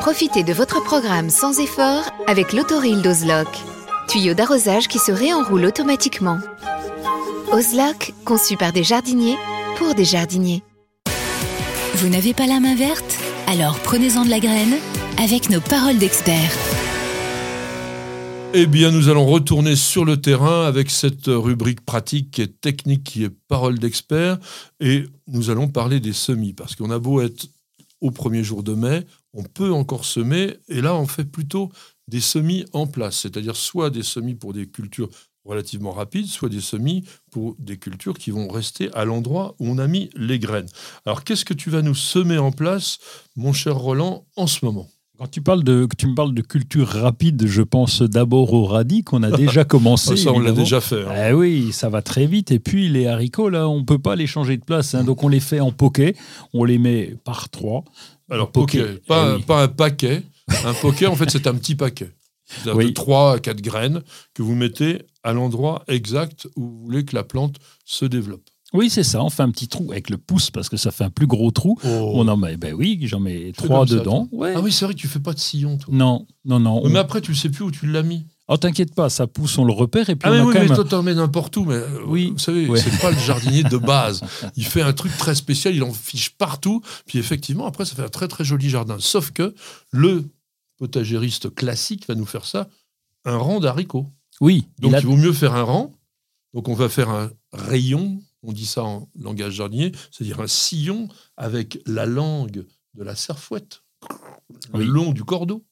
Profitez de votre programme sans effort avec l'autoril d'Ozlock. Tuyau d'arrosage qui se réenroule automatiquement. Ozlock, conçu par des jardiniers pour des jardiniers. Vous n'avez pas la main verte? Alors prenez-en de la graine avec nos paroles d'experts. Eh bien, nous allons retourner sur le terrain avec cette rubrique pratique et technique qui est parole d'experts. Et nous allons parler des semis, parce qu'on a beau être au premier jour de mai, on peut encore semer, et là, on fait plutôt des semis en place, c'est-à-dire soit des semis pour des cultures relativement rapides, soit des semis pour des cultures qui vont rester à l'endroit où on a mis les graines. Alors, qu'est-ce que tu vas nous semer en place, mon cher Roland, en ce moment? Quand tu, parles de, tu me parles de culture rapide, je pense d'abord au radis qu'on a déjà commencé. ça, on l'a déjà fait. Hein. Eh oui, ça va très vite. Et puis les haricots, là, on ne peut pas les changer de place. Hein. Donc on les fait en poquet. On les met par trois. Alors, poquet, pas, eh pas un paquet. Un poquet, en fait, c'est un petit paquet. De 3 à 4 graines que vous mettez à l'endroit exact où vous voulez que la plante se développe. Oui, c'est ça. On fait un petit trou avec le pouce parce que ça fait un plus gros trou. Oh. On en met, ben oui, j'en mets trois dedans. Ah oui, c'est vrai que tu fais pas de sillon, toi. Non, non, non. Mais après, tu sais plus où tu l'as mis. Oh, t'inquiète pas, ça pousse, on le repère et puis ah on oui, quand mais même... toi t'en mets n'importe où, mais euh, oui, vous savez, c'est pas le jardinier de base. Il fait un truc très spécial, il en fiche partout, puis effectivement après ça fait un très très joli jardin. Sauf que le potagériste classique va nous faire ça, un rang d'haricots. Oui. Donc il, il vaut mieux faire un rang. Donc on va faire un rayon on dit ça en langage jardinier, c'est-à-dire un sillon avec la langue de la serfouette, le long du cordeau.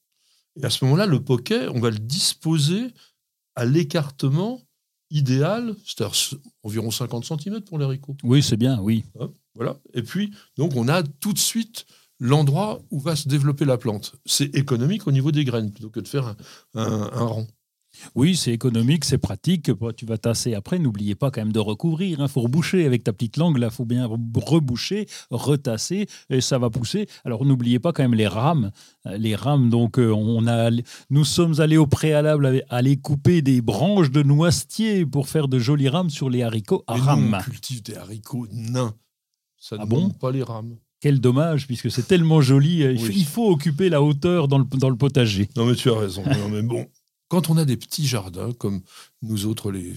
Et à ce moment-là, le poquet, on va le disposer à l'écartement idéal, c'est-à-dire environ 50 cm pour les haricots. Oui, c'est bien, oui. voilà. Et puis, donc, on a tout de suite l'endroit où va se développer la plante. C'est économique au niveau des graines plutôt que de faire un rang. Oui, c'est économique, c'est pratique. Tu vas tasser après. N'oubliez pas quand même de recouvrir. Il hein. faut reboucher avec ta petite langue. Là, il faut bien reboucher, retasser et ça va pousser. Alors, n'oubliez pas quand même les rames. Euh, les rames, donc, euh, on a, nous sommes allés au préalable aller couper des branches de noisetier pour faire de jolies rames sur les haricots à rames. on cultive des haricots nains. Ça ah ne bon pas les rames. Quel dommage, puisque c'est tellement joli. Il faut occuper la hauteur dans le, dans le potager. Non, mais tu as raison. non, mais bon, quand on a des petits jardins, comme nous autres, les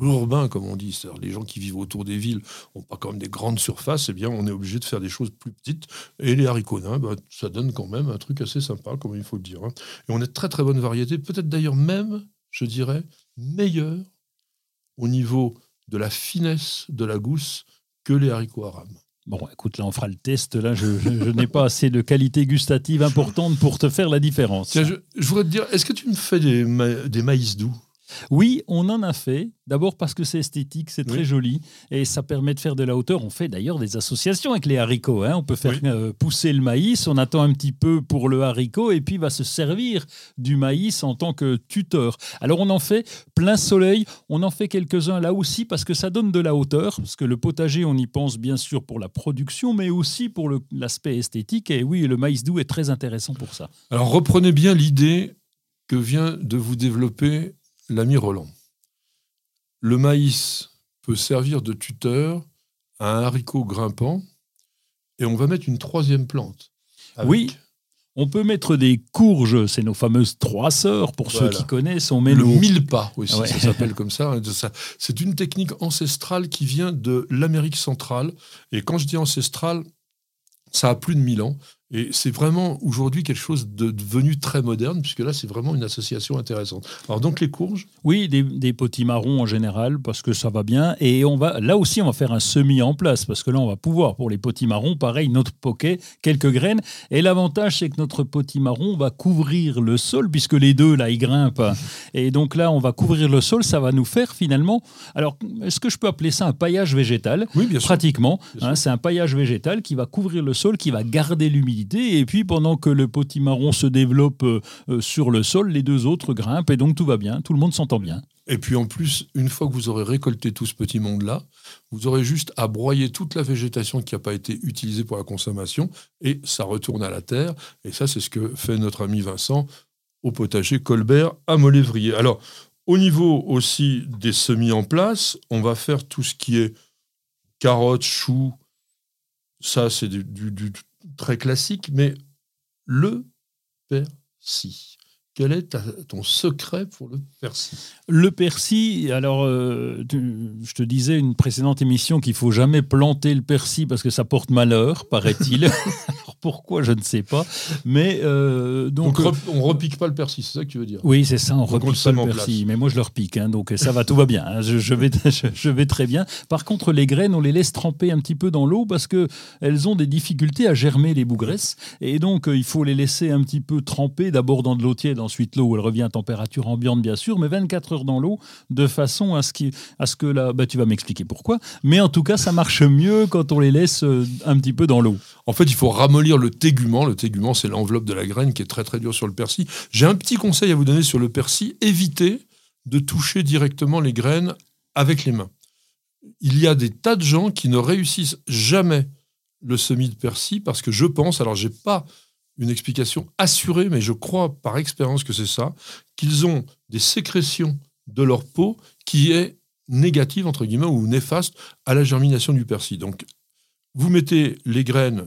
urbains, comme on dit, c'est-à-dire les gens qui vivent autour des villes n'ont pas quand même des grandes surfaces, eh bien, on est obligé de faire des choses plus petites. Et les haricots nains, bah, ça donne quand même un truc assez sympa, comme il faut le dire. Hein. Et on a de très très bonne variété, peut-être d'ailleurs même, je dirais, meilleur au niveau de la finesse de la gousse que les haricots à Bon, écoute, là, on fera le test. Là, je, n'ai pas assez de qualité gustative importante pour te faire la différence. je, voudrais te dire, est-ce que tu me fais des, des maïs doux? Oui, on en a fait. D'abord parce que c'est esthétique, c'est très joli et ça permet de faire de la hauteur. On fait d'ailleurs des associations avec les haricots. Hein. On peut faire euh, pousser le maïs, on attend un petit peu pour le haricot et puis va se servir du maïs en tant que tuteur. Alors on en fait plein soleil, on en fait quelques-uns là aussi parce que ça donne de la hauteur. Parce que le potager, on y pense bien sûr pour la production, mais aussi pour l'aspect esthétique. Et oui, le maïs doux est très intéressant pour ça. Alors reprenez bien l'idée que vient de vous développer l'ami Roland. le maïs peut servir de tuteur à un haricot grimpant et on va mettre une troisième plante. Oui, on peut mettre des courges, c'est nos fameuses trois sœurs, pour ceux qui connaissent. On met le mille pas aussi, ça s'appelle comme ça. C'est une technique ancestrale qui vient de l'Amérique centrale. Et quand je dis ancestrale, ça a plus de mille ans. Et c'est vraiment aujourd'hui quelque chose de devenu très moderne, puisque là, c'est vraiment une association intéressante. Alors, donc, les courges Oui, des, des potimarrons en général, parce que ça va bien. Et on va, là aussi, on va faire un semis en place, parce que là, on va pouvoir, pour les potimarrons, pareil, notre poquet, quelques graines. Et l'avantage, c'est que notre potimarron va couvrir le sol, puisque les deux, là, ils grimpent. Et donc là, on va couvrir le sol, ça va nous faire finalement. Alors, est-ce que je peux appeler ça un paillage végétal? Oui, bien sûr. Pratiquement. Hein, c'est un paillage végétal qui va couvrir le sol, qui va garder l'humidité et puis, pendant que le potimarron se développe euh, euh, sur le sol, les deux autres grimpent. Et donc, tout va bien. Tout le monde s'entend bien. Et puis en plus, une fois que vous aurez récolté tout ce petit monde-là, vous aurez juste à broyer toute la végétation qui n'a pas été utilisée pour la consommation et ça retourne à la terre. Et ça, c'est ce que fait notre ami Vincent au potager Colbert à Molévrier. Alors, au niveau aussi des semis en place, on va faire tout ce qui est carottes, choux. Ça, c'est du, du, très classique, mais le persil. Quel est ton secret pour le persil Le persil, alors euh, je te disais une précédente émission qu'il faut jamais planter le persil parce que ça porte malheur, paraît-il. pourquoi, je ne sais pas. Mais euh, donc, donc, on repique pas le persil, c'est ça que tu veux dire? Oui, c'est ça, on repique pas le persil. Mais moi, je le repique, hein, donc ça va, tout va bien. Hein. je, vais, je, vais très bien. Par contre, les graines, on les laisse tremper un petit peu dans l'eau parce que elles ont des difficultés à germer les bougresses, et donc euh, il faut les laisser un petit peu tremper, d'abord dans de l'eau tiède, ensuite l'eau, elle revient à température ambiante, bien sûr, mais 24 heures dans l'eau, de façon à ce, qui, à ce que là, bah, tu vas m'expliquer pourquoi. Mais en tout cas, ça marche mieux quand on les laisse euh, un petit peu dans l'eau. En fait, il faut ramollir le tégument. Le tégument, c'est l'enveloppe de la graine qui est très très dure sur le persil. J'ai un petit conseil à vous donner sur le persil. Évitez de toucher directement les graines avec les mains. Il y a des tas de gens qui ne réussissent jamais le semis de persil parce que je pense, alors j'ai pas une explication assurée, mais je crois par expérience que c'est ça, qu'ils ont des sécrétions de leur peau qui est négative, entre guillemets, ou néfaste à la germination du persil. Donc, vous mettez les graines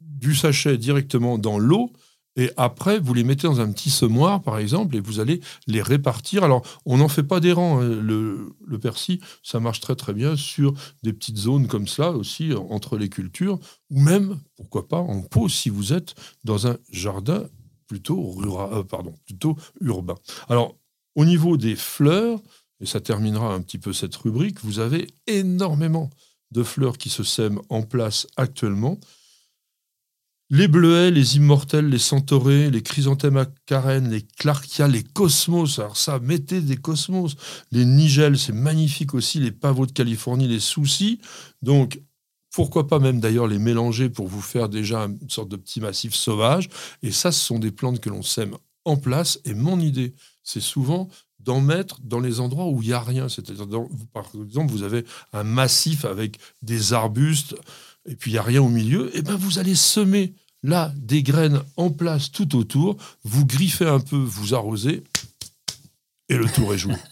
du sachet directement dans l'eau. Et après, vous les mettez dans un petit semoir, par exemple, et vous allez les répartir. Alors, on n'en fait pas des rangs. Hein. Le, le, persil, ça marche très très bien sur des petites zones comme ça aussi, entre les cultures, ou même, pourquoi pas, en pot si vous êtes dans un jardin plutôt, rural, euh, pardon, plutôt urbain. Alors, au niveau des fleurs, et ça terminera un petit peu cette rubrique, vous avez énormément de fleurs qui se sèment en place actuellement. Les bleuets, les immortels, les centaurés, les chrysanthèmes à carène, les clarkia, les cosmos. Alors ça, mettez des cosmos. Les nigelles, c'est magnifique aussi. Les pavots de Californie, les soucis. Donc, pourquoi pas même d'ailleurs les mélanger pour vous faire déjà une sorte de petit massif sauvage. Et ça, ce sont des plantes que l'on sème en place. Et mon idée, c'est souvent d'en mettre dans les endroits où il n'y a rien. Par exemple, vous avez un massif avec des arbustes et puis il n'y a rien au milieu, et eh ben vous allez semer là des graines en place tout autour, vous griffez un peu, vous arrosez, et le tour est joué.